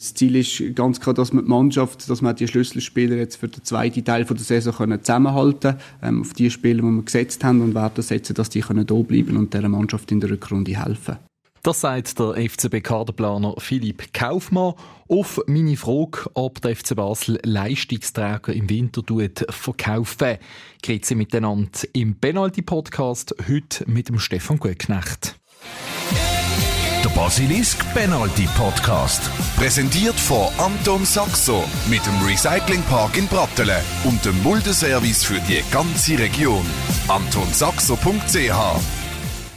Das Ziel ist ganz klar, dass man die Mannschaft, dass man die Schlüsselspieler jetzt für den zweiten Teil der Saison können zusammenhalten können, ähm, auf die Spieler, die wir gesetzt haben und werden setzen, dass die können da bleiben und dieser Mannschaft in der Rückrunde helfen. Das sagt der FCB-Kaderplaner Philipp Kaufmann. Auf meine Frage, ob der FC Basel Leistungsträger im Winter verkaufen, geht sie miteinander im Penalty-Podcast heute mit dem Stefan Gutknecht. Der Basilisk Penalty Podcast. Präsentiert von Anton Saxo mit dem Recyclingpark in Brattelen und dem Muldeservice für die ganze Region. AntonSaxo.ch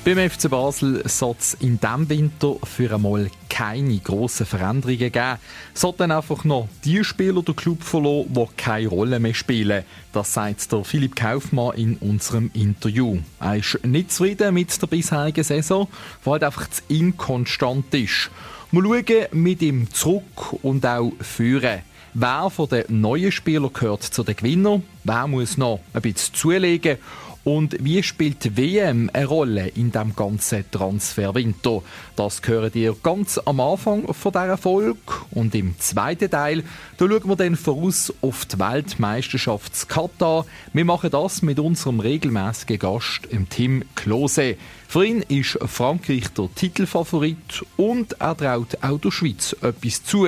beim FC Basel soll es in diesem Winter für einmal keine grossen Veränderungen geben. Es hat dann einfach noch die Spieler der Club verloren, die keine Rolle mehr spielen. Das sagt der Philipp Kaufmann in unserem Interview. Er ist nicht zufrieden mit der bisherigen Saison, weil halt einfach zu inkonstant ist. Wir schauen mit ihm zurück und auch führen. Wer von den neuen Spielern gehört zu den Gewinnern? Wer muss noch ein bisschen zulegen? Und wie spielt die WM eine Rolle in dem ganzen Transferwinter? Das hören ihr ganz am Anfang von dieser Folge. Und im zweiten Teil, da schauen wir dann voraus auf die Weltmeisterschaft Katar. Wir machen das mit unserem regelmäßigen Gast, Tim Klose. Für ihn ist Frankreich der Titelfavorit und er traut auch der Schweiz etwas zu.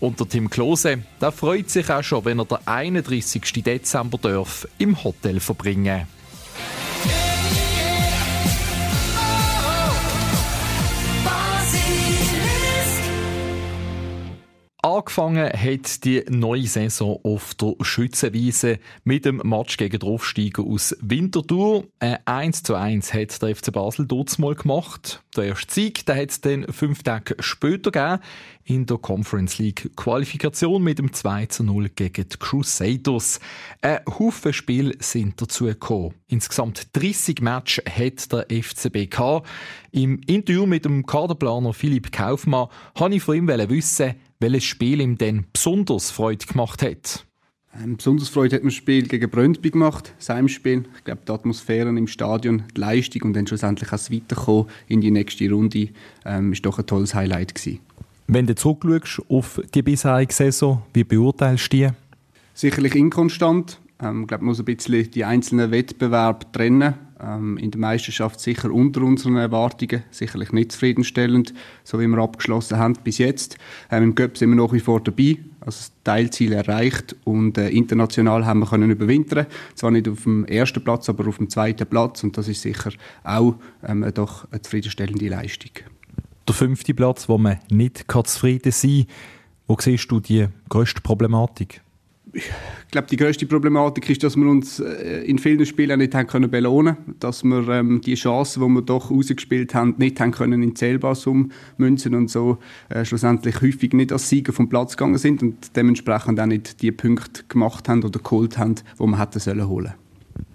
Und der Tim Klose, der freut sich auch schon, wenn er den 31. Dezember darf im Hotel verbringen Angefangen hat die neue Saison auf der Schützenwiese mit dem Match gegen den Aufsteiger aus Winterthur. Ein 1 zu 1 hat der FC Basel dort mal gemacht. Der erste Sieg den hat es dann fünf Tage später gegeben in der Conference League Qualifikation mit dem 2 zu 0 gegen die Crusaders. Ein Haufen Spiele sind dazu gekommen. Insgesamt 30 Matches hat der FCB gehabt. Im Interview mit dem Kaderplaner Philipp Kaufmann wollte ich von ihm wissen, welches Spiel ihm denn besonders Freude gemacht hat. Ähm, besonders Freude hat mir das Spiel gegen Brøndby gemacht, sein Spiel. Ich glaube, die Atmosphäre im Stadion, die Leistung und dann schlussendlich auch das Weiterkommen in die nächste Runde ähm, ist doch ein tolles Highlight gewesen. Wenn du zurückschaust auf die bisherige Saison, wie beurteilst du die? Sicherlich inkonstant. Ähm, ich glaube, man muss ein bisschen die einzelnen Wettbewerbe trennen. Ähm, in der Meisterschaft sicher unter unseren Erwartungen, sicherlich nicht zufriedenstellend, so wie wir abgeschlossen haben bis jetzt. Ähm, Im Cup sind wir nach wie vor dabei, also Teilziel erreicht und äh, international haben wir können überwintern. Zwar nicht auf dem ersten Platz, aber auf dem zweiten Platz und das ist sicher auch ähm, doch eine zufriedenstellende Leistung. Der fünfte Platz, wo man nicht zufrieden sein kann, wo siehst du die grösste Problematik? ich glaube, die größte Problematik ist, dass wir uns äh, in vielen Spielen nicht haben können belohnen, dass wir ähm, die Chancen, die wir doch rausgespielt haben, nicht haben können in Zählbares ummünzen und so äh, schlussendlich häufig nicht als Sieger vom Platz gegangen sind und dementsprechend auch nicht die Punkte gemacht haben oder geholt haben, die man hätte sollen holen.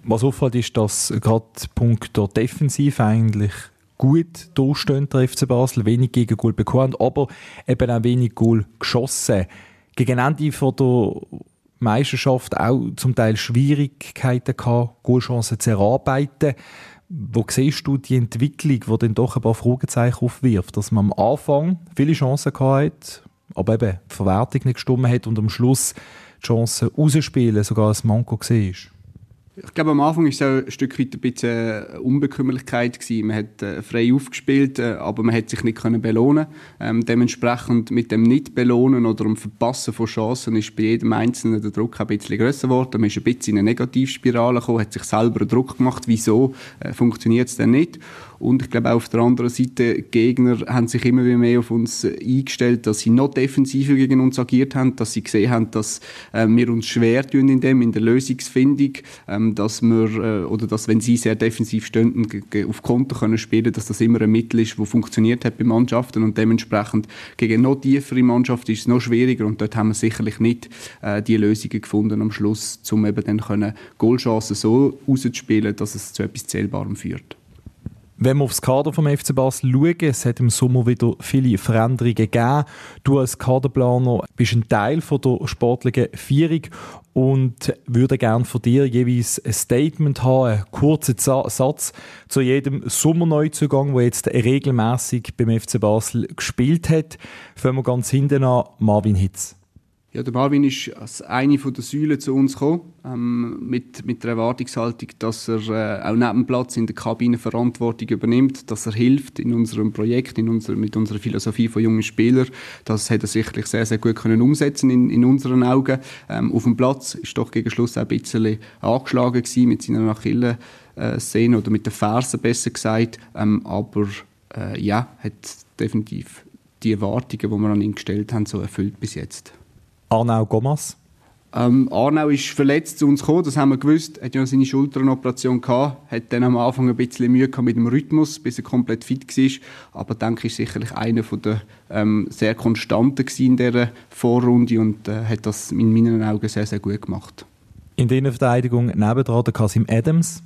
Was auffällt, ist, dass gerade Punkt der Defensive eigentlich gut durchstehen, der FC Basel, wenig gegen Goal bekommen, aber eben auch wenig Goal geschossen. Gegen Ende von der Meisterschaft auch zum Teil Schwierigkeiten gehabt, Goalchancen zu erarbeiten. Wo siehst du die Entwicklung, die dann doch ein paar Fragezeichen aufwirft, dass man am Anfang viele Chancen gehabt hat, aber eben die Verwertung nicht gestimmt hat und am Schluss die Chancen rausspielen sogar als Manko war? Ich glaube, am Anfang war es ein Stück weit ein bisschen Unbekömmlichkeit gewesen. Man hat äh, frei aufgespielt, äh, aber man hat sich nicht belohnen. Ähm, dementsprechend mit dem Nicht-Belohnen oder dem Verpassen von Chancen ist bei jedem Einzelnen der Druck ein bisschen grösser geworden. Man ist ein bisschen in eine Negativspirale gekommen, hat sich selber Druck gemacht. Wieso äh, funktioniert es denn nicht? Und ich glaube auch auf der anderen Seite, Gegner haben sich immer mehr auf uns eingestellt, dass sie noch defensiver gegen uns agiert haben, dass sie gesehen haben, dass äh, wir uns schwer tun in dem, in der Lösungsfindung, ähm, dass wir, äh, oder dass wenn sie sehr defensiv stehen, auf Konter können spielen, dass das immer ein Mittel ist, das funktioniert hat bei Mannschaften und dementsprechend gegen noch tiefere Mannschaften ist es noch schwieriger und dort haben wir sicherlich nicht äh, die Lösungen gefunden am Schluss, um eben dann können Goalchancen so rauszuspielen, dass es zu etwas Zählbarem führt. Wenn wir aufs Kader vom FC Basel schauen, es hat im Sommer wieder viele Veränderungen gegeben. Du als Kaderplaner bist ein Teil von der sportlichen Vierung und würde gerne von dir jeweils ein Statement haben, einen kurzen Satz zu jedem Sommerneuzugang, der jetzt regelmäßig beim FC Basel gespielt hat. Fangen wir ganz hinten an, Marvin Hitz. Ja, der Marvin ist als eine der Säulen zu uns gekommen, ähm, mit, mit der Erwartungshaltung, dass er äh, auch neben dem Platz in der Kabine Verantwortung übernimmt, dass er hilft in unserem Projekt, in unser, mit unserer Philosophie von jungen Spielern. Das hat er sicherlich sehr, sehr gut können umsetzen in, in unseren Augen. Ähm, auf dem Platz ist doch gegen Schluss auch ein bisschen angeschlagen gewesen mit seiner Achille-Szene oder mit den Fersen besser gesagt, ähm, aber äh, ja, hat definitiv die Erwartungen, die wir an ihn gestellt haben, so erfüllt bis jetzt. Arnau Gomas? Ähm, Arnau ist verletzt zu uns gekommen, das haben wir gewusst. Er hat ja seine Schulteroperation gehabt, hat dann am Anfang ein bisschen Mühe gehabt mit dem Rhythmus, bis er komplett fit war. Aber denke ich sicherlich einer von der ähm, sehr konstanten in dieser Vorrunde und äh, hat das in meinen Augen sehr sehr gut gemacht. In der Verteidigung nebendran der Kasim Adams.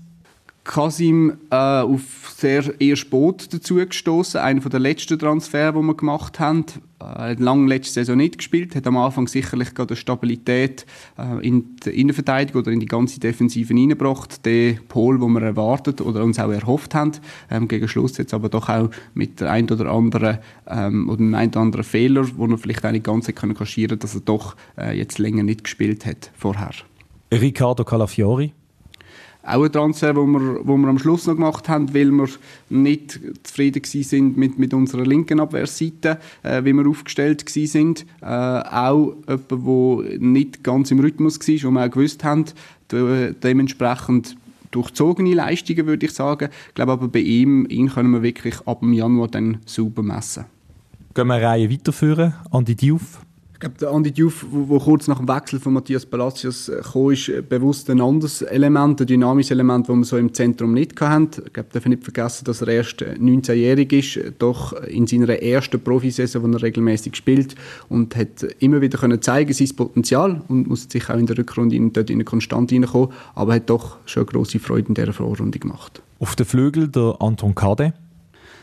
Kasim äh, auf sehr eher spät dazu gestoßen, einer der letzten Transfers, die wir gemacht haben. Er hat lange letzte Saison nicht gespielt, hat am Anfang sicherlich gerade Stabilität äh, in die Innenverteidigung oder in die ganze Defensive hineingebracht. Den Pol, den wir erwartet oder uns auch erhofft haben. Ähm, gegen Schluss jetzt aber doch auch mit der ein oder anderen ähm, oder einem ein oder anderen Fehler, wo er vielleicht auch nicht ganz können kaschieren dass er doch äh, jetzt länger nicht gespielt hat vorher. Riccardo Calafiori auch ein Transfer, wo wir, wo wir am Schluss noch gemacht haben, weil wir nicht zufrieden sind mit, mit unserer linken Abwehrseite, äh, wie wir aufgestellt sind. Äh, auch jemand, der nicht ganz im Rhythmus war, wo wir auch gewusst haben, de dementsprechend durchzogene Leistungen, würde ich sagen. Ich glaube aber bei ihm, ihn können wir wirklich ab dem Januar dann sauber messen. Gehen wir eine Reihe weiterführen, Andi Diouf. Ich glaube, der Andi Diouf, wo, kurz nach dem Wechsel von Matthias Palacios äh, kam, ist äh, bewusst ein anderes Element, ein dynamisches Element, das wir so im Zentrum nicht hatten. Ich glaube, darf nicht vergessen, dass er erst 19-jährig äh, ist, doch in seiner ersten Profisaison, wo er regelmäßig spielt und hat immer wieder können zeigen sein Potenzial und muss sich auch in der Rückrunde in, dort in eine Konstant reinkommen, aber hat doch schon große Freude in dieser Vorrunde gemacht. Auf den Flügel der Anton Kade.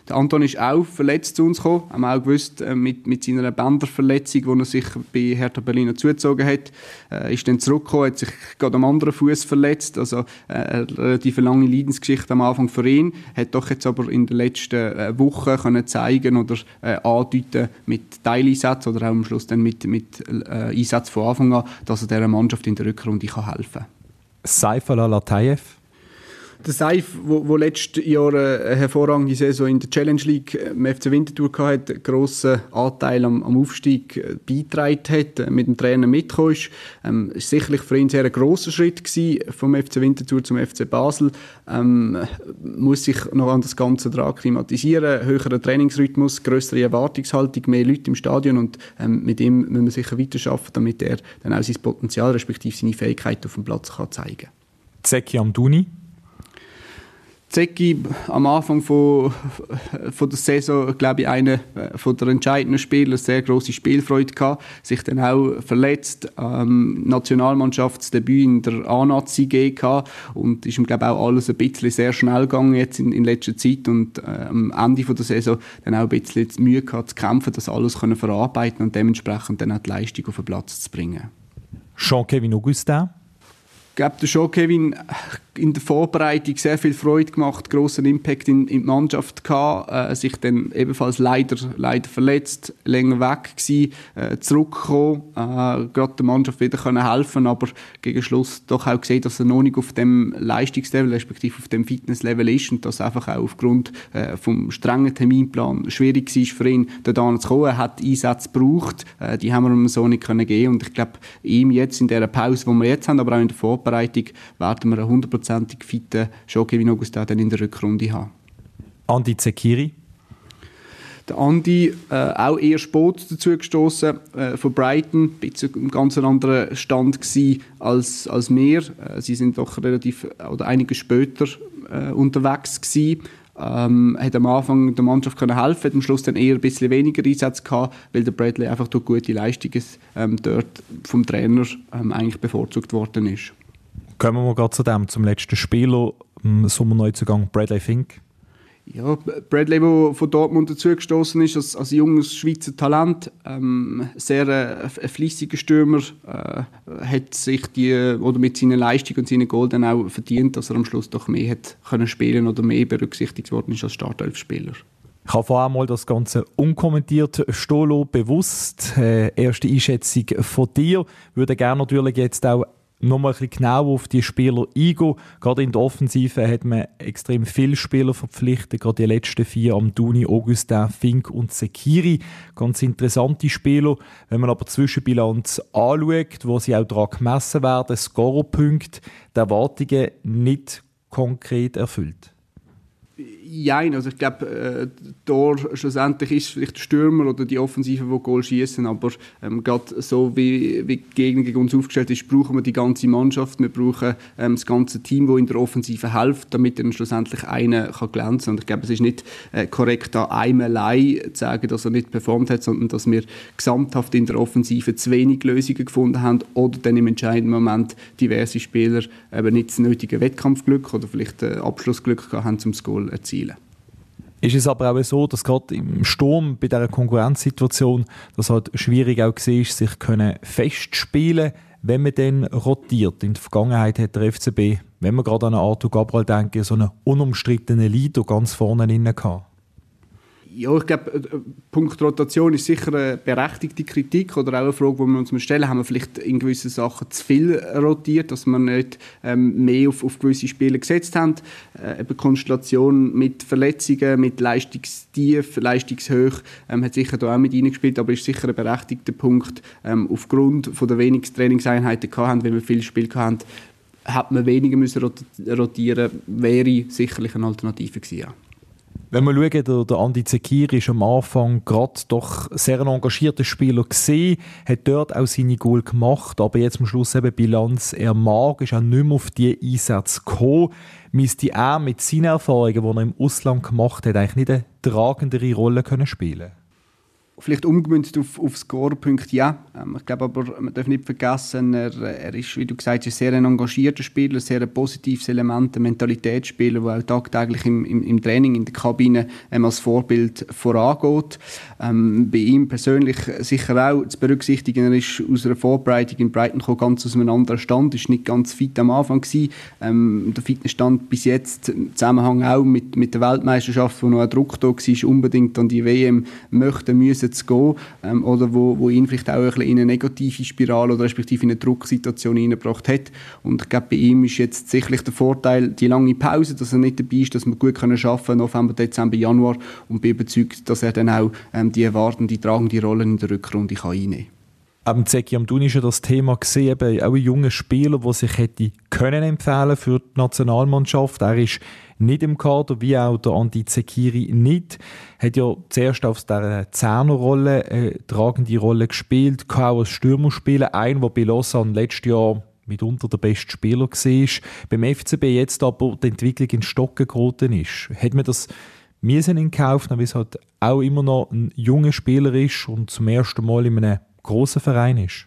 Der Anton ist auch verletzt zu uns gekommen. Haben wir auch gewusst, äh, mit, mit seiner Bänderverletzung, die er sich bei Hertha Berlin zugezogen hat, äh, ist dann zurückgekommen, hat sich gerade am anderen Fuß verletzt. Also äh, eine relativ lange Leidensgeschichte am Anfang für ihn. Hat doch jetzt aber in den letzten äh, Wochen können zeigen oder äh, andeuten mit Teileinsätzen oder auch am Schluss dann mit, mit äh, Einsatz von Anfang an, dass er dieser Mannschaft in der Rückrunde kann helfen kann. Saif Al-Latayev der Seif, wo, wo letztes Jahr eine hervorragende Saison in der Challenge League äh, im FC Winterthur hatte, einen grossen Anteil am, am Aufstieg äh, beigetragen hat, äh, mit dem Trainer mitgekommen ist. Ähm, ist sicherlich für ihn sehr ein grosser Schritt gewesen, vom FC Winterthur zum FC Basel. Ähm, muss sich noch an das Ganze dran klimatisieren, höherer Trainingsrhythmus, größere Erwartungshaltung, mehr Leute im Stadion und ähm, mit ihm müssen wir sicher weiterarbeiten, damit er dann auch sein Potenzial respektive seine Fähigkeit auf dem Platz kann zeigen kann. Zeki Amduni Zecki am Anfang von, von der Saison, glaube ich, einer äh, von der entscheidenden Spieler, sehr große Spielfreude gehabt, sich dann auch verletzt, ähm, Nationalmannschaftsdebüt in der A-Nazi gehabt und ist ihm, glaube ich, auch alles ein bisschen sehr schnell gegangen jetzt in, in letzter Zeit und äh, am Ende von der Saison dann auch ein bisschen Mühe gehabt zu kämpfen, das alles können verarbeiten und dementsprechend dann auch die Leistung auf den Platz zu bringen. Jean-Kevin Augustin glaube, der schon Kevin in der Vorbereitung sehr viel Freude gemacht, großen Impact in, in die Mannschaft gehabt, äh, sich dann ebenfalls leider, leider verletzt, länger weg gewesen, äh, zurückgekommen, äh, gerade der Mannschaft wieder können helfen, aber gegen Schluss doch auch gesehen, dass er noch nicht auf dem Leistungslevel, respektive auf dem Fitnesslevel ist und das einfach auch aufgrund äh, vom strengen Terminplan schwierig war für ihn, da zu kommen. Er hat Einsätze gebraucht, äh, die haben wir ihm so nicht können geben und ich glaube, ihm jetzt in der Pause, die wir jetzt haben, aber auch in der Vorbereitung werden wir einen hundertprozentig fitten Joaquin Augusta dann in der Rückrunde haben. Andi Zekiri? Der Andi äh, auch eher spät dazu gestoßen äh, von Brighton, ein bisschen ein ganz anderer Stand als als wir. Äh, sie sind doch relativ oder einige später äh, unterwegs gewesen. Ähm, hat am Anfang der Mannschaft können helfen, hat am Schluss dann eher ein bisschen weniger Einsatz gehabt, weil der Bradley einfach durch gute Leistungen ähm, dort vom Trainer ähm, eigentlich bevorzugt worden ist. Kommen wir gerade zu dem, zum letzten Spieler, im Sommerneuzugang Bradley Fink. Ja, Bradley, der von Dortmund dazugestoßen ist, als, als junges Schweizer Talent, ähm, sehr äh, ein fließiger Stürmer, äh, hat sich die, oder mit seiner Leistung und seinen Goal dann auch verdient, dass er am Schluss doch mehr hat können spielen oder mehr berücksichtigt worden ist als Startelfspieler. Ich habe vorher mal das Ganze unkommentiert stehen bewusst. Äh, erste Einschätzung von dir. Würde gerne natürlich jetzt auch noch mal ein bisschen genau auf die Spieler eingehen. Gerade in der Offensive hat man extrem viele Spieler verpflichtet, gerade die letzten vier am Duni, Augustin, Fink und Sekiri. Ganz interessante Spieler. Wenn man aber Zwischenbilanz anschaut, wo sie auch daran gemessen werden, Scorerpunkte, die Erwartungen nicht konkret erfüllt. Jein, also ich glaube, äh, Tor schlussendlich ist vielleicht der Stürmer oder die Offensive, die Goal schießen, aber ähm, gerade so wie, wie die Gegner gegen uns aufgestellt ist, brauchen wir die ganze Mannschaft, wir brauchen ähm, das ganze Team, das in der Offensive hilft, damit dann schlussendlich einer kann glänzen. Und ich glaube, es ist nicht äh, korrekt, da einem allein zu sagen, dass er nicht performt hat, sondern dass wir gesamthaft in der Offensive zu wenig Lösungen gefunden haben oder dann im entscheidenden Moment diverse Spieler eben nicht das nötige Wettkampfglück oder vielleicht äh, Abschlussglück haben, um das Erzielen erzielen. Ist es aber auch so, dass gerade im Sturm bei dieser Konkurrenzsituation das halt schwierig auch war, sich können festspielen wenn man dann rotiert. In der Vergangenheit hat der FCB, wenn man gerade an Arthur Gabriel denken, so einen unumstrittenen Leader ganz vorne drin. Ja, ich glaube, äh, Punkt Rotation ist sicher eine berechtigte Kritik oder auch eine Frage, die wir uns stellen. Haben wir vielleicht in gewissen Sachen zu viel rotiert, dass wir nicht ähm, mehr auf, auf gewisse Spiele gesetzt haben? Äh, eben Konstellation mit Verletzungen, mit Leistungstief, Leistungshoch ähm, hat sicher da auch mit reingespielt, aber ist sicher ein berechtigter Punkt. Ähm, aufgrund von der wenigen Trainingseinheiten hatten, wenn wir viel Spiel hatten, hat man weniger müssen rotieren, wäre sicherlich eine Alternative gewesen. Ja. Wenn wir schauen, der, der Andi Zekiri ist am Anfang gerade doch sehr ein engagierter Spieler gesehen, hat dort auch seine Goal gemacht, aber jetzt am Schluss eben Bilanz, er mag, ist auch nicht mehr auf die Einsätze gekommen. Müsste er mit seinen Erfahrungen, die er im Ausland gemacht hat, eigentlich nicht eine tragendere Rolle können spielen Vielleicht umgemünzt auf, auf Scorepunkt, ja. Ähm, ich glaube aber, man darf nicht vergessen, er, er ist, wie du gesagt hast, sehr ein engagierter Spieler, sehr ein positives Element, ein Mentalitätsspieler, der auch tagtäglich im, im, im Training, in der Kabine ähm, als Vorbild vorangeht. Ähm, bei ihm persönlich sicher auch zu berücksichtigen, er ist aus einer Vorbereitung in Brighton gekommen, ganz aus einem anderen Stand, ist nicht ganz fit am Anfang gewesen. Ähm, der Fitnessstand bis jetzt im Zusammenhang auch mit, mit der Weltmeisterschaft, wo noch ein Druck da war, unbedingt an die WM möchten, müssen zu gehen ähm, oder wo, wo ihn vielleicht auch ein in eine negative Spirale oder respektive in eine Drucksituation hineingebracht hat. Und ich glaube, bei ihm ist jetzt sicherlich der Vorteil die lange Pause, dass er nicht dabei ist, dass wir gut können schaffen November, Dezember, Januar und bin überzeugt, dass er dann auch ähm, die erwartende, tragende Rolle in der Rückrunde kann einnehmen kann. Am Zeki Amdun ist ja das Thema gesehen, eben auch ein junger Spieler, der sich hätte können empfehlen für die Nationalmannschaft. Er ist nicht im Kader, wie auch der Andi Zekiri nicht. Hat ja zuerst auf der Zehnerrolle eine äh, tragende Rolle gespielt, kann auch als Stürmer spielen. Ein, der bei Lausanne letztes Jahr mitunter der beste Spieler war. Beim FCB jetzt aber die Entwicklung in Stocken geraten ist. Hat man das müssen in Kauf weil es halt auch immer noch ein junger Spieler ist und zum ersten Mal in einem grossen Verein ist?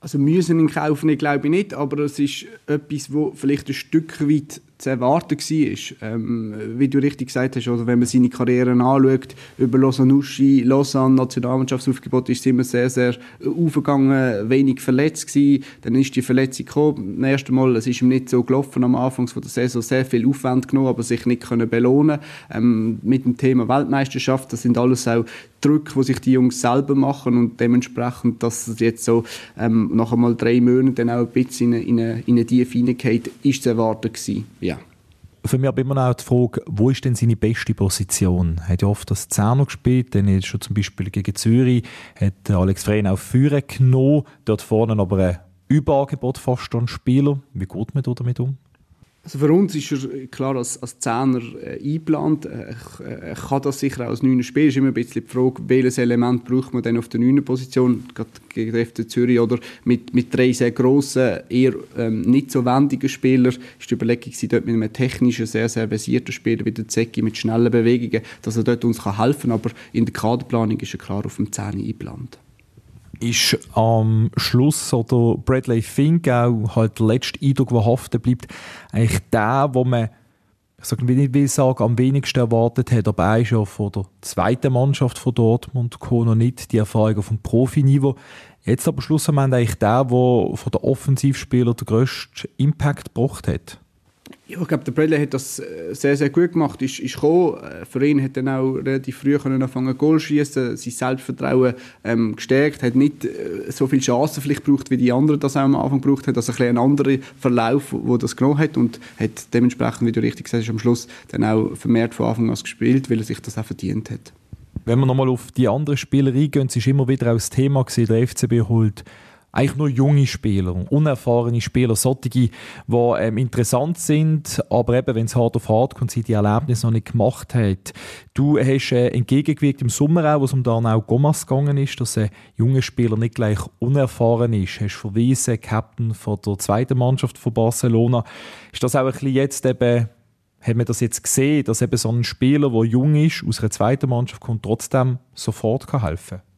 Also müssen in Kauf nehmen, glaube ich nicht, aber es ist etwas, wo vielleicht ein Stück weit zu erwarten war. Ähm, wie du richtig gesagt hast, oder wenn man seine Karriere anschaut, über Lausanne-Uschi, Lausanne, Nationalmannschaftsaufgebot, ist es immer sehr, sehr aufgegangen, wenig verletzt gewesen. Dann ist die Verletzung gekommen. Das erste Mal, es ist ihm nicht so gelaufen am Anfang von der Saison, sehr viel Aufwand genommen, aber sich nicht können belohnen ähm, Mit dem Thema Weltmeisterschaft, das sind alles auch Druck, die sich die Jungs selber machen und dementsprechend, dass es jetzt so ähm, nach einmal drei Monaten dann auch ein bisschen in eine, in eine, in eine Tiefe hineingeht, ist zu erwarten gewesen. Ja. Für mich aber immer noch die Frage, wo ist denn seine beste Position? Er hat ja oft das Zehner gespielt, dann ist schon zum Beispiel gegen Zürich, hat Alex Freien auf Führer genommen, dort vorne aber ein Überangebot fast an Spieler. Wie geht man da damit um? Also für uns ist er klar als, als Zehner äh, eingeplant. Äh, er kann das sicher auch als Neuner spielen. Ist immer ein bisschen die Frage, welches Element braucht man dann auf der Neuner Position, gerade gegen den FC Zürich oder mit, mit drei sehr grossen, eher ähm, nicht so wendigen Spielern. Ist die Überlegung dort mit einem technischen, sehr, sehr versierten Spieler wie der Zecki mit schnellen Bewegungen, dass er dort uns helfen kann. Aber in der Kaderplanung ist er klar auf dem Zehner eingeplant ist am Schluss oder Bradley Fink auch halt der letzte Eindruck, der haften bleibt, eigentlich der, wo man ich sage nicht, will sagen, am wenigsten erwartet hat, aber er ist von der zweiten Mannschaft von Dortmund gekommen, noch nicht die Erfahrung dem Profiniveau. Jetzt aber schlussendlich eigentlich der, der von den Offensivspielern den grössten Impact gebracht hat. Ja, ich glaube, der Bradley hat das äh, sehr, sehr gut gemacht. Ist, ist gekommen. Äh, für ihn hat dann auch relativ früh können anfangen Goal schießen, sein Selbstvertrauen ähm, gestärkt, hat nicht äh, so viele Chancen vielleicht gebraucht, wie die anderen das auch am Anfang gebraucht haben. Also ein, ein anderer Verlauf, wo das genommen hat und hat dementsprechend, wie du richtig gesagt hast, am Schluss dann auch vermehrt von Anfang an gespielt, weil er sich das auch verdient hat. Wenn wir nochmal auf die anderen Spieler eingehen, es ist immer wieder auch das Thema gewesen, der FCB holt eigentlich nur junge Spieler, unerfahrene Spieler, solche, die ähm, interessant sind, aber eben, wenn es hart auf hart kommt, sie die Erlebnisse noch nicht gemacht hat. Du hast äh, entgegengewirkt im Sommer auch, wo es um dann auch Gomas gegangen ist, dass ein junger Spieler nicht gleich unerfahren ist. Hast verwiesen, Captain von der zweiten Mannschaft von Barcelona. Ist das auch ein bisschen jetzt eben hat man das jetzt gesehen, dass eben so ein Spieler, der jung ist, aus einer zweiten Mannschaft kommt, trotzdem sofort helfen kann?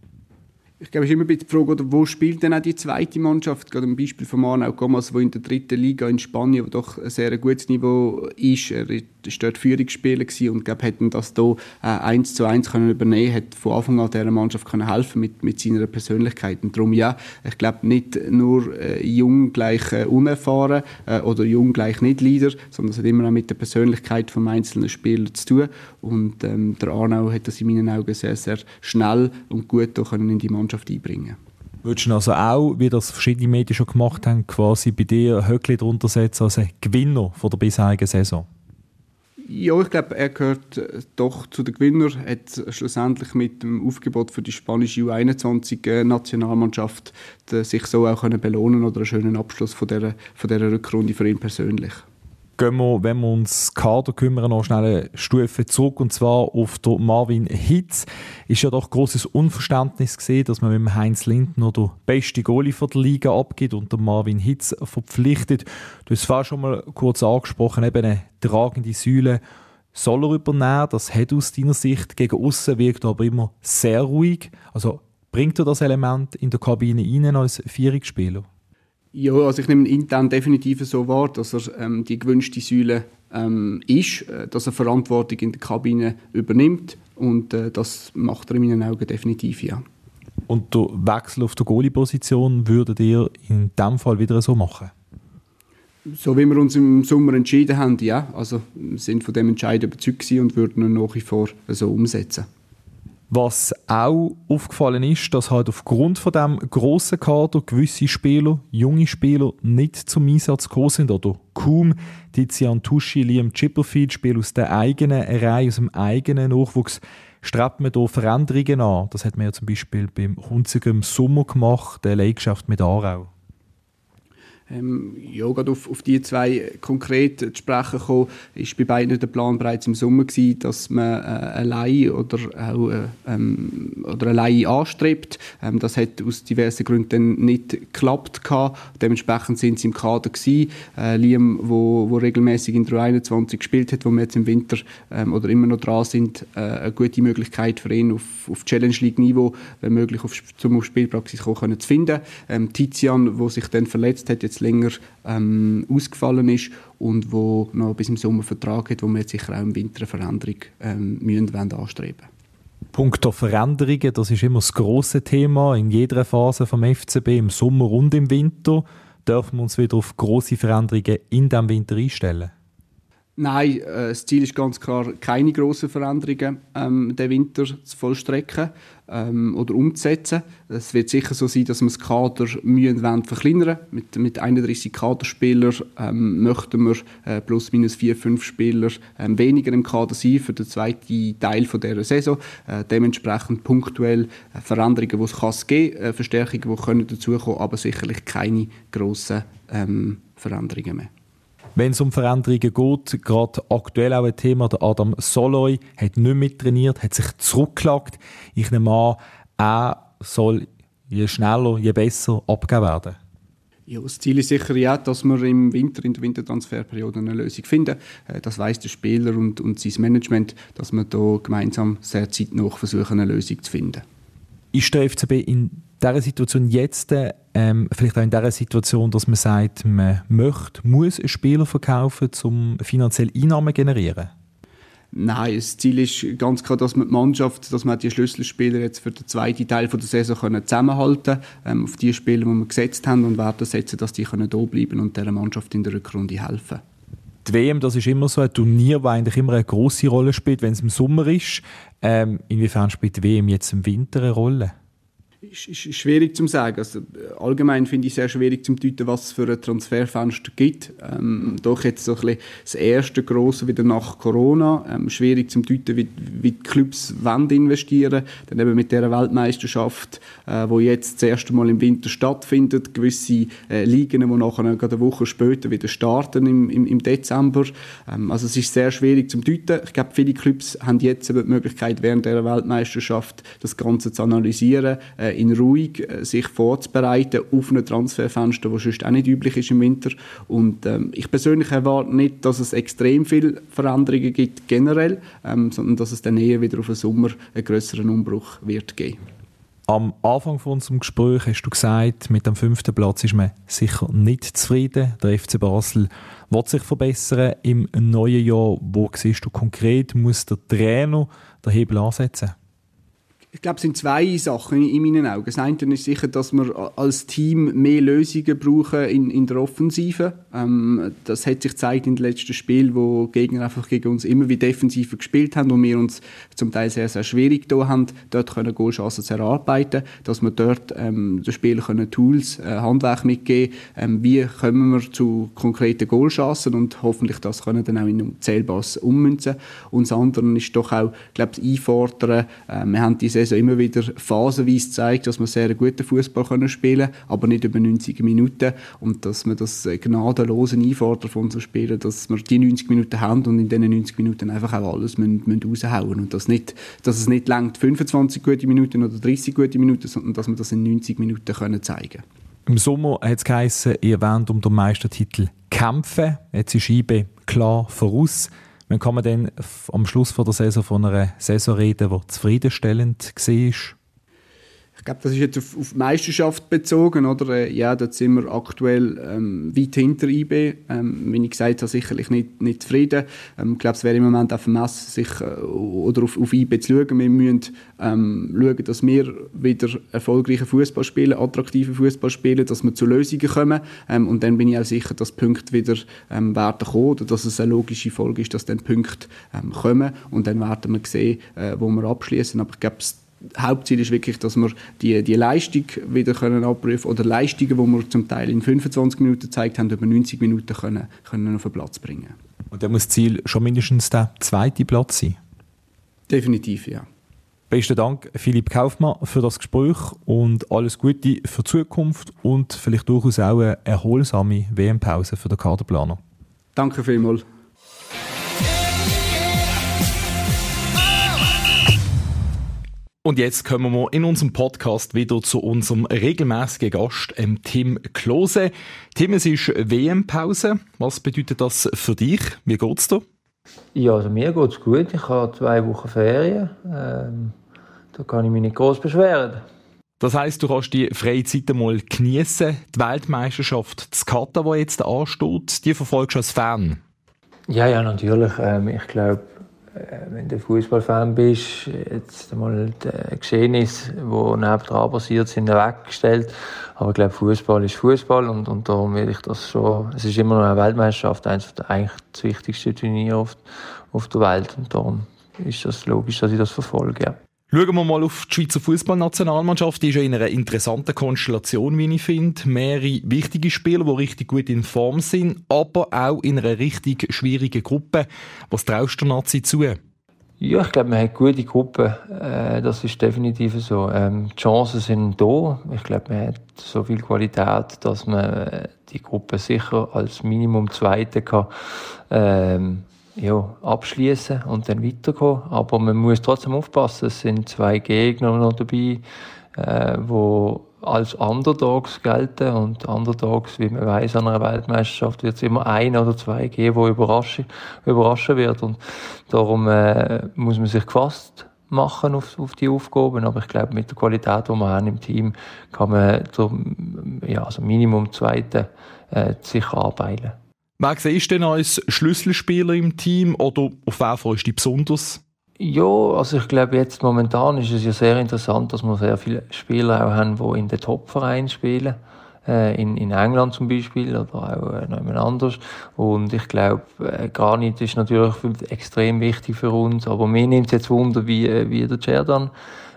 Ich glaube, es ist immer die Frage, wo spielt denn auch die zweite Mannschaft? Gerade ein Beispiel von Manau Gomas, der in der dritten Liga in Spanien, wo doch ein sehr gutes Niveau ist, er war dort Führungsspieler und glaube, hätten das hier äh, eins zu eins können übernehmen, hat von Anfang an dieser Mannschaft können helfen mit mit seiner Persönlichkeit. Und darum ja, ich glaube nicht nur äh, jung gleich äh, unerfahren äh, oder jung gleich nicht Leader, sondern es hat immer auch mit der Persönlichkeit vom einzelnen Spieler zu tun. Und ähm, der Arnau hat das in meinen Augen sehr sehr schnell und gut können in die Mannschaft Mannschaft einbringen. Würdest du also auch, wie das verschiedene Medien schon gemacht haben, quasi bei dir Höckli drunter setzen als ein Gewinner von der bisherigen Saison? Ja, ich glaube, er gehört äh, doch zu den Gewinnern. Er hat schlussendlich mit dem Aufgebot für die spanische U21-Nationalmannschaft äh, sich so auch können belohnen oder einen schönen Abschluss von dieser, von dieser Rückrunde für ihn persönlich gehen wir, wenn wir uns Kader kümmern, noch schnell eine Stufe zurück und zwar auf den Marvin Hitz. Ist ja doch großes Unverständnis gesehen, dass man mit dem Heinz Lindner der beste Goalie von der Liga abgibt und den Marvin Hitz verpflichtet. Du hast es schon mal kurz angesprochen, eben eine tragende Säule soll er übernehmen. Das hat aus deiner Sicht gegen außen wirkt aber immer sehr ruhig. Also bringt er das Element in der Kabine rein als Vierungsspieler? Ja, also ich nehme intern definitiv so wahr, dass er ähm, die gewünschte Säule ähm, ist, äh, dass er Verantwortung in der Kabine übernimmt und äh, das macht er in meinen Augen definitiv, ja. Und der Wechsel auf der Goalie-Position würdet ihr in diesem Fall wieder so machen? So wie wir uns im Sommer entschieden haben, ja. Also wir sind von dem Entscheid überzeugt und würden ihn nach wie vor so umsetzen. Was auch aufgefallen ist, dass halt aufgrund von dem grossen Kader gewisse Spieler, junge Spieler, nicht zum Einsatz gekommen sind oder kaum. Tizian Tuschi, Liam Chipperfield spielen aus der eigenen Reihe, aus dem eigenen Nachwuchs. Strebt man hier Veränderungen an? Das hat man ja zum Beispiel beim Hunziger im Sommer gemacht, der Leidenschaft mit Aarau ähm, ja, gerade auf, auf die zwei konkret zu sprechen kommen, ist bei beiden der Plan bereits im Sommer gewesen, dass man äh, eine Leihe oder auch äh, ähm, oder eine Leihe anstrebt. Ähm, das hat aus diversen Gründen nicht geklappt gehabt. Dementsprechend sind sie im Kader gewesen. Äh, Liam, wo, wo regelmäßig in der 21 gespielt hat, wo wir jetzt im Winter ähm, oder immer noch dran sind, äh, eine gute Möglichkeit für ihn auf, auf Challenge League Niveau, wenn möglich auf, zum auf Spielpraxis kommen können, zu finden. Ähm, Tizian, wo sich dann verletzt hat, jetzt jetzt länger ähm, ausgefallen ist und wo noch bis im Sommer Vertrag hat, wo wir jetzt sicher auch im Winter eine Veränderung ähm, müssen, anstreben Punkt Veränderungen, das ist immer das große Thema in jeder Phase vom FCB, im Sommer und im Winter. Dürfen wir uns wieder auf große Veränderungen in diesem Winter einstellen? Nein, äh, das Ziel ist ganz klar, keine grossen Veränderungen ähm, den Winter zu vollstrecken ähm, oder umzusetzen. Es wird sicher so sein, dass wir das Kader mühen wollen verkleinern. Mit, mit 31 Kaderspielern ähm, möchten wir äh, plus minus 4, 5 Spieler ähm, weniger im Kader sein für den zweiten Teil von dieser Saison. Äh, dementsprechend punktuell äh, Veränderungen, die es kann geben äh, Verstärkungen, die können dazukommen, aber sicherlich keine grossen ähm, Veränderungen mehr. Wenn es um Veränderungen geht, gerade aktuell auch ein Thema, der Adam Soloy hat nicht mehr trainiert, hat sich zurückgelagt. Ich nehme an, er soll je schneller, je besser abgegeben werden. Ja, das Ziel ist sicher ja, dass wir im Winter, in der Wintertransferperiode eine Lösung finden. Äh, das weiß der Spieler und, und sein Management, dass wir da gemeinsam sehr zeitnah versuchen, eine Lösung zu finden. Ist der FCB in dieser Situation jetzt äh, ähm, vielleicht auch in dieser Situation, dass man sagt, man möchte, muss einen Spieler verkaufen, um finanziell Einnahmen zu generieren? Nein, das Ziel ist ganz klar, dass man die Mannschaft, dass man die Schlüsselspieler jetzt für den zweiten Teil der Saison können zusammenhalten können, ähm, auf die Spieler, die wir gesetzt haben und werden setzen, dass die können da bleiben und dieser Mannschaft in der Rückrunde helfen. Die WM, das ist immer so ein Turnier, das eigentlich immer eine große Rolle spielt, wenn es im Sommer ist. Ähm, inwiefern spielt die WM jetzt im Winter eine Rolle? Ist, schwierig zu sagen. Also, allgemein finde ich sehr schwierig zu deuten, was es für ein Transferfenster gibt. Ähm, doch jetzt so ein bisschen das erste große wieder nach Corona. Ähm, schwierig zu deuten, wie, wie die Clubs wollen investieren. Dann eben mit der Weltmeisterschaft, äh, wo jetzt das erste Mal im Winter stattfindet. Gewisse äh, Ligen, die nachher eine Woche später wieder starten im, im, im Dezember. Ähm, also es ist sehr schwierig zu deuten. Ich glaube, viele Clubs haben jetzt die Möglichkeit, während der Weltmeisterschaft das Ganze zu analysieren. Äh, in ruhig äh, sich vorzubereiten auf ein Transferfenster, das sonst auch nicht üblich ist im Winter. Und ähm, ich persönlich erwarte nicht, dass es extrem viele Veränderungen gibt generell, ähm, sondern dass es dann eher wieder auf den Sommer einen größeren Umbruch wird geben. Am Anfang von unserem Gespräch hast du gesagt, mit dem fünften Platz ist man sicher nicht zufrieden. Der FC Basel wird sich verbessern im neuen Jahr. Wo siehst du konkret, muss der Trainer den Hebel ansetzen? Ich glaube, es sind zwei Sachen in meinen Augen. Das eine ist sicher, dass wir als Team mehr Lösungen brauchen in, in der Offensive. Ähm, das hat sich gezeigt in den letzten Spielen, wo Gegner einfach gegen uns immer wie defensiver gespielt haben und wir uns zum Teil sehr, sehr schwierig da haben, dort können Goalchancen zu erarbeiten, dass wir dort ähm, den Spielern Tools, äh, Handwerk mitgeben ähm, wie kommen wir zu konkreten Goalchancen und hoffentlich das können dann auch in Zählbares ummünzen. Und das andere ist doch auch, glaube ich, einfordern. Äh, wir haben diese Saison immer wieder phasenweise zeigt, dass wir sehr guten Fußball spielen können, aber nicht über 90 Minuten und dass wir das gnadenlose einfordern von unseren Spielern, dass wir die 90 Minuten haben und in diesen 90 Minuten einfach auch alles müssen, müssen raushauen und dass, nicht, dass es nicht langt 25 gute Minuten oder 30 gute Minuten, sondern dass wir das in 90 Minuten können zeigen Im Sommer hat es geheißen, ihr wollt um den Meistertitel kämpfen. Jetzt ist IB klar voraus. Wann kann man denn am Schluss der Saison von einer Saison reden, die zufriedenstellend war? Ich glaube, das ist jetzt auf, auf Meisterschaft bezogen, oder? Äh, ja, da sind wir aktuell ähm, weit hinter IB. Ähm, wie ich gesagt habe, sicherlich nicht, nicht zufrieden. Ähm, ich glaube, es wäre im Moment auf Mess, sich äh, oder auf, auf IB zu schauen. Wir müssen ähm, schauen, dass wir wieder erfolgreichen Fußball spielen, attraktiven Fußball spielen, dass wir zu Lösungen kommen. Ähm, und dann bin ich auch sicher, dass Punkte wieder ähm, werden kommen oder dass es eine logische Folge ist, dass dann Punkte ähm, kommen. Und dann werden wir sehen, äh, wo wir abschließen. Aber ich glaube, Hauptziel ist wirklich, dass wir die, die Leistung wieder können abprüfen oder Leistungen, die wir zum Teil in 25 Minuten gezeigt haben, über 90 Minuten können, können auf den Platz bringen. Und dann muss das Ziel schon mindestens der zweite Platz sein? Definitiv, ja. Besten Dank, Philipp Kaufmann, für das Gespräch und alles Gute für die Zukunft und vielleicht durchaus auch eine erholsame WM-Pause für den Kaderplaner. Danke vielmals. Und jetzt kommen wir in unserem Podcast wieder zu unserem regelmäßigen Gast, ähm, Tim Klose. Tim, es ist WM-Pause. Was bedeutet das für dich? Wie geht's dir? Ja, also mir geht's gut. Ich habe zwei Wochen Ferien. Ähm, da kann ich mich nicht groß beschweren. Das heißt, du kannst die freie Zeit einmal genießen. Die Weltmeisterschaft zu Katar, die jetzt ansteht, die verfolgst du als Fan? Ja, ja, natürlich. Ähm, ich glaube, wenn du Fußballfan bist, jetzt einmal die Geschehnisse, die nebendran passiert sind, weggestellt. Aber ich glaube, Fußball ist Fußball und, und darum will ich das schon. Es ist immer noch eine Weltmeisterschaft, eines eigentlich das wichtigste Turnier auf, auf der Welt. Und darum ist das logisch, dass ich das verfolge. Ja. Schauen wir mal auf die Schweizer Fußballnationalmannschaft. Die ist ja in einer interessanten Konstellation, wie ich finde. Mehrere wichtige Spieler, die richtig gut in Form sind, aber auch in einer richtig schwierigen Gruppe. Was traust du Nazi zu? Ja, ich glaube, man hat gute Gruppen. Äh, das ist definitiv so. Ähm, die Chancen sind da. Ich glaube, man hat so viel Qualität, dass man äh, die Gruppe sicher als Minimum Zweite kann. Ja, abschließen und dann weitergehen. Aber man muss trotzdem aufpassen. Es sind zwei Gegner noch dabei, äh, wo als Underdogs gelten und Underdogs, wie man weiß, an einer Weltmeisterschaft wird es immer ein oder zwei geben, wo überraschen, überraschen wird und darum äh, muss man sich gefasst machen auf, auf die Aufgaben. Aber ich glaube, mit der Qualität, die wir haben im Team, kann man zum, ja, also Minimum zweite äh, sicher arbeiten. Siehst du denn als Schlüsselspieler im Team oder auf wen freust du dich besonders? Ja, also ich glaube jetzt momentan ist es ja sehr interessant, dass wir sehr viele Spieler auch haben, die in den Top-Vereinen spielen. Äh, in, in England zum Beispiel oder auch äh, noch jemand anders. Und ich glaube, äh, Granit ist natürlich extrem wichtig für uns, aber mir nimmt es jetzt Wunder, wie, äh, wie der Cerdan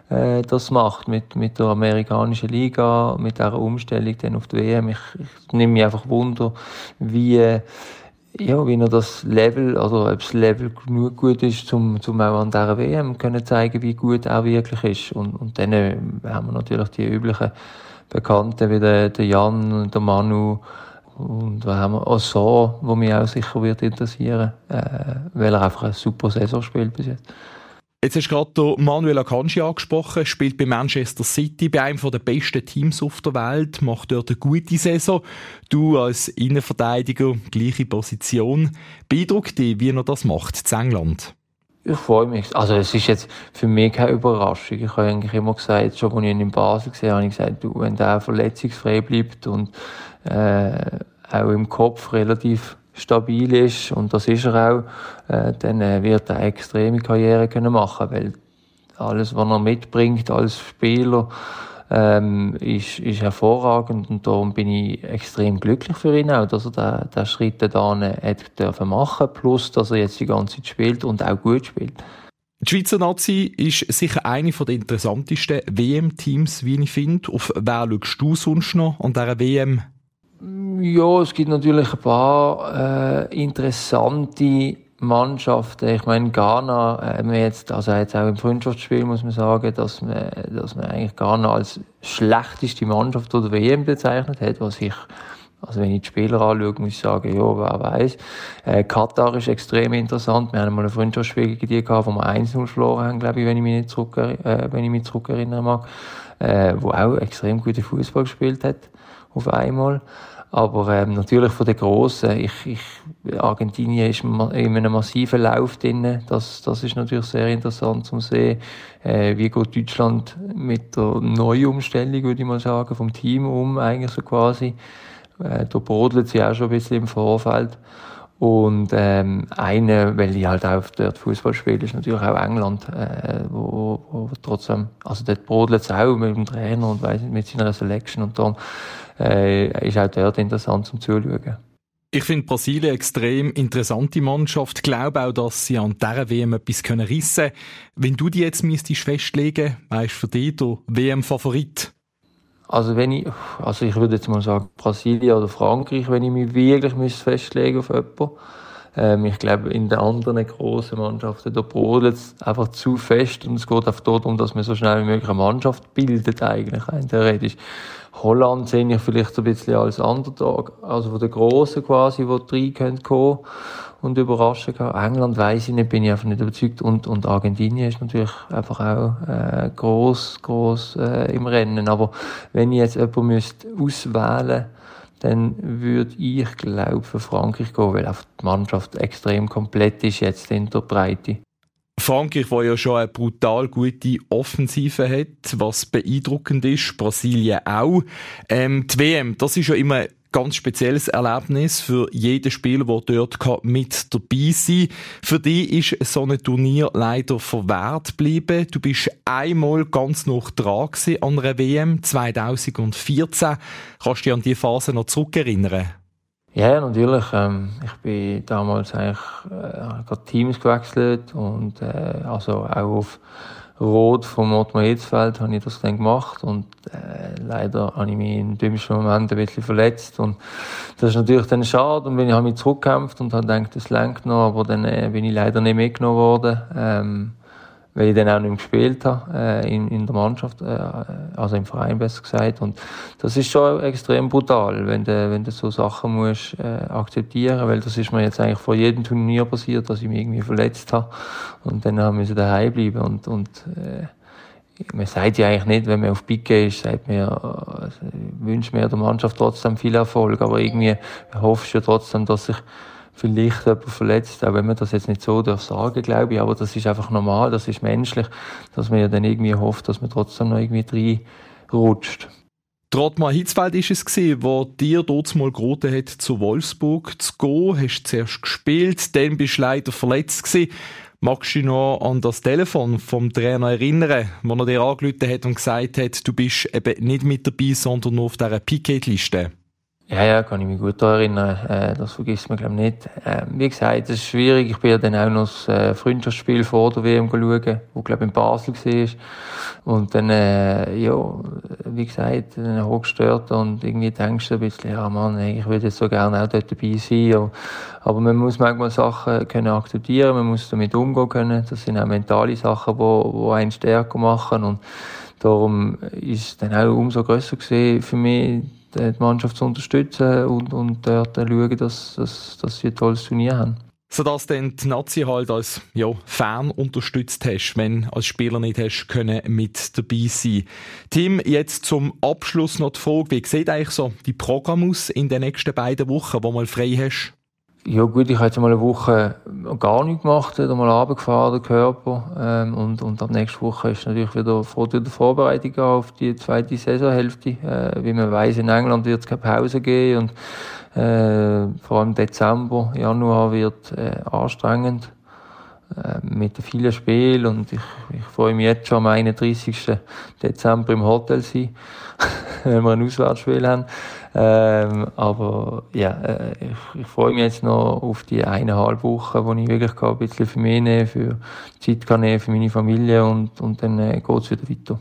äh, das macht mit, mit der amerikanischen Liga, mit dieser Umstellung dann auf die WM. Ich, ich nehme mich einfach Wunder, wie, ja, wie er das Level, also ob das Level genug gut ist, um, um auch an dieser WM können zeigen, wie gut er wirklich ist. Und, und dann äh, haben wir natürlich die üblichen Bekannten wie der, der Jan, der Manu, und da haben wir auch so, wo mich auch sicher wird interessieren, äh, weil er einfach eine super Saison spielt bis jetzt. Jetzt hast du gerade Manuel Akanji angesprochen, spielt bei Manchester City, bei einem der besten Teams auf der Welt, macht dort eine gute Saison. Du als Innenverteidiger, gleiche Position. Beeindruckt dich, wie er das macht in England? Ich freue mich. Also es ist jetzt für mich keine Überraschung. Ich habe eigentlich immer gesagt, schon als ich ihn in Basel gesehen habe, habe ich gesagt, du, wenn der verletzungsfrei bleibt und äh, auch im Kopf relativ stabil ist, und das ist er auch, äh, dann äh, wird er eine extreme Karriere können machen, weil alles, was er mitbringt als Spieler, ähm, ist, ist hervorragend und darum bin ich extrem glücklich für ihn auch, dass er den Schritt da hat dürfen machen, plus, dass er jetzt die ganze Zeit spielt und auch gut spielt. Die Schweizer Nazi ist sicher eine der interessantesten WM-Teams, wie ich finde. Auf wer schaust du sonst noch an dieser WM? Ja, es gibt natürlich ein paar äh, interessante Mannschaften. Ich meine, Ghana, äh, wir jetzt, also jetzt auch im Freundschaftsspiel muss man sagen, dass man, dass man eigentlich Ghana als schlechteste Mannschaft oder WM bezeichnet hat, was ich also wenn ich die Spieler anschaue, muss ich sagen, ja, wer weiß. Äh, Katar ist extrem interessant. Wir haben mal ein Freundschaftsspiel gegen die gehabt, wo wir 1-0 verloren haben, glaube ich, wenn ich mich nicht zurück, äh, wenn ich mich zurückerinnern mag. Äh, wo auch extrem gute Fußball gespielt hat, auf einmal. Aber ähm, natürlich von den Grossen, ich, ich, Argentinien ist in einem massiven Lauf drin. Das, das ist natürlich sehr interessant zu sehen. Äh, wie geht Deutschland mit der Neuumstellung, würde ich mal sagen, vom Team um, eigentlich so quasi. Äh, da brodelt sie auch schon ein bisschen im Vorfeld. Und ähm, eine, weil ich halt auch dort Fußball spiele, ist natürlich auch England, äh, wo, wo trotzdem, also dort brodelt es auch mit dem Trainer und nicht, mit seiner Selection und darum äh, ist auch dort interessant zum Zuschauen. Ich finde Brasilien eine extrem interessante Mannschaft. Ich glaube auch, dass sie an dieser WM etwas können rissen können. Wenn du die jetzt müsstest festlegen, wer ist für dich der WM-Favorit? Also wenn ich, also ich würde jetzt mal sagen Brasilien oder Frankreich, wenn ich mich wirklich müsste festlegen auf jemanden. Ähm, ich glaube, in den anderen grossen Mannschaften, da brodelt es einfach zu fest und es geht einfach darum, dass man so schnell wie möglich eine Mannschaft bildet eigentlich, rein theoretisch. Holland sehe ich vielleicht so ein bisschen als Underdog, also von den Grossen quasi, die rein kommen und überraschen kann. England weiß ich nicht, bin ich einfach nicht überzeugt. Und, und Argentinien ist natürlich einfach auch äh, groß, groß äh, im Rennen. Aber wenn ich jetzt jemanden müsste auswählen dann würde ich, glaube für Frankreich gehen, weil einfach die Mannschaft extrem komplett ist jetzt in der Breite. Frankreich, der ja schon eine brutal gute Offensive hat, was beeindruckend ist, Brasilien auch. Ähm, die WM, das ist ja immer ganz spezielles Erlebnis für jeden Spieler, der dort mit dabei sein kann. Für dich ist so ein Turnier leider verwehrt geblieben. Du bist einmal ganz noch dran an einer WM 2014. Kannst du dich an diese Phase noch zurückerinnern? Ja, natürlich. Ähm, ich bin damals eigentlich äh, gerade Teams gewechselt und äh, also auch auf Rot vom Ottmar Hitzfeld habe ich das dann gemacht und äh, leider habe ich mich im dümmsten Moment ein bisschen verletzt und das ist natürlich dann schade und wenn ich habe mich zurückgekämpft und habe gedacht, das lenkt noch, aber dann äh, bin ich leider nicht mitgenommen worden. Ähm, weil ich dann auch nicht mehr gespielt habe äh, in, in der Mannschaft, äh, also im Verein besser gesagt. Und das ist schon extrem brutal, wenn du, wenn du so Sachen musst äh, akzeptieren, weil das ist mir jetzt eigentlich vor jedem Turnier passiert, dass ich mich irgendwie verletzt habe und dann haben wir daheim bleiben und, und äh, man sagt ja eigentlich nicht, wenn man auf Picke ist, sagt man äh, wünscht mir der Mannschaft trotzdem viel Erfolg, aber irgendwie hoffst du ja trotzdem, dass sich vielleicht jemand verletzt, auch wenn man das jetzt nicht so darf sagen, glaube ich, aber das ist einfach normal, das ist menschlich, dass man ja dann irgendwie hofft, dass man trotzdem noch irgendwie reinrutscht. Trotmar Hitzfeld ist es gewesen, wo dir dort mal geraten hat, zu Wolfsburg zu gehen. Hast zuerst gespielt, dann bist du leider verletzt gewesen. Magst du dich noch an das Telefon vom Trainer erinnern, wo er dir angerufen hat und gesagt hat, du bist eben nicht mit dabei, sondern nur auf dieser Picket-Liste? Ja, ja, kann ich mich gut daran erinnern. Äh, das vergisst man, glaube ich, nicht. Äh, wie gesagt, es ist schwierig. Ich bin ja dann auch noch das äh, Freundschaftsspiel vor der WM schauen, wo, glaube ich, in Basel war. Und dann, äh, ja, wie gesagt, dann hochgestört und irgendwie denkst du ein bisschen, ja, Mann, ich würde jetzt so gerne auch dort dabei sein. Aber man muss manchmal Sachen können akzeptieren, man muss damit umgehen können. Das sind auch mentale Sachen, die, einen stärker machen. Und darum ist es dann auch umso grösser gesehen für mich, die Mannschaft zu unterstützen und, und dort schauen, dass, dass, dass sie ein tolles Turnier haben. Sodass dann die Nazi halt als ja, Fan unterstützt hast, wenn als Spieler nicht hast können mit dabei sein. Tim, jetzt zum Abschluss noch die Frage, wie sieht eigentlich so die Programm aus in den nächsten beiden Wochen, wo mal frei hast? Ja gut, ich habe jetzt mal eine Woche gar nichts gemacht, wieder mal runtergefahren, der Körper. Ähm, und, und ab nächster Woche ist natürlich wieder vor der Vorbereitung auf die zweite Saisonhälfte. Äh, wie man weiß, in England wird es keine Pause geben und äh, vor allem Dezember, Januar wird äh, anstrengend äh, mit vielen Spielen und ich, ich freue mich jetzt schon am 31. Dezember im Hotel sein, wenn wir ein Auswärtsspiel haben. Ähm, aber ja, äh, ich, ich freue mich jetzt noch auf die eineinhalb Wochen, wo ich wirklich ein bisschen für mich nehmen, für Zeit kann nehmen, für meine Familie und, und dann äh, geht's wieder weiter.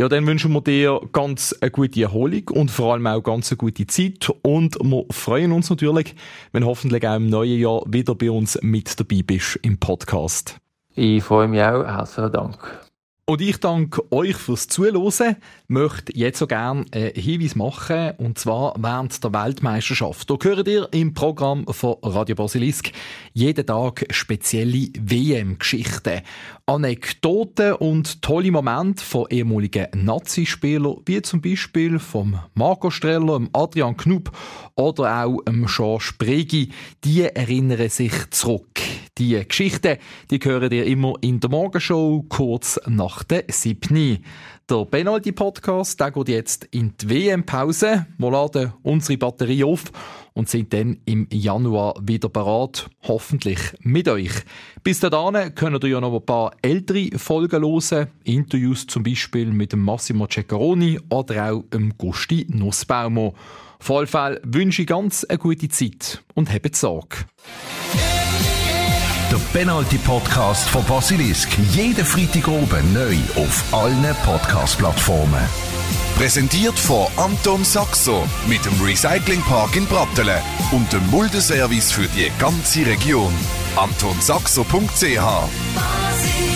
Ja, dann wünschen wir dir ganz eine gute Erholung und vor allem auch ganz eine gute Zeit. Und wir freuen uns natürlich, wenn hoffentlich auch im neuen Jahr wieder bei uns mit dabei bist im Podcast. Ich freue mich auch. Herzlichen Dank. Und ich danke euch fürs Zuhören. Möchte jetzt so gerne einen Hinweis machen, und zwar während der Weltmeisterschaft. Da hört ihr im Programm von Radio Basilisk jeden Tag spezielle WM-Geschichten. Anekdoten und tolle Momente von ehemaligen Nazispielern, wie zum Beispiel vom Marco Streller, Adrian Knupp oder auch Georges Pregi, die erinnern sich zurück. Die Geschichten, die hören ihr immer in der Morgenshow kurz nach der 7. Der Penalty-Podcast, der geht jetzt in die WM-Pause. Wir laden unsere Batterie auf und sind dann im Januar wieder parat. Hoffentlich mit euch. Bis dahin könnt ihr ja noch ein paar ältere Folgen hören. Interviews zum Beispiel mit Massimo Ceccaroni oder auch dem Gusti Nussbaumer. Auf jeden Fall wünsche ich ganz eine gute Zeit und habt Sorge. Der Penalty-Podcast von Basilisk. Jeden Freitag oben neu auf allen Podcast-Plattformen. Präsentiert von Anton Saxo mit dem Recyclingpark in Brattelen und dem Muldeservice für die ganze Region. AntonSaxo.ch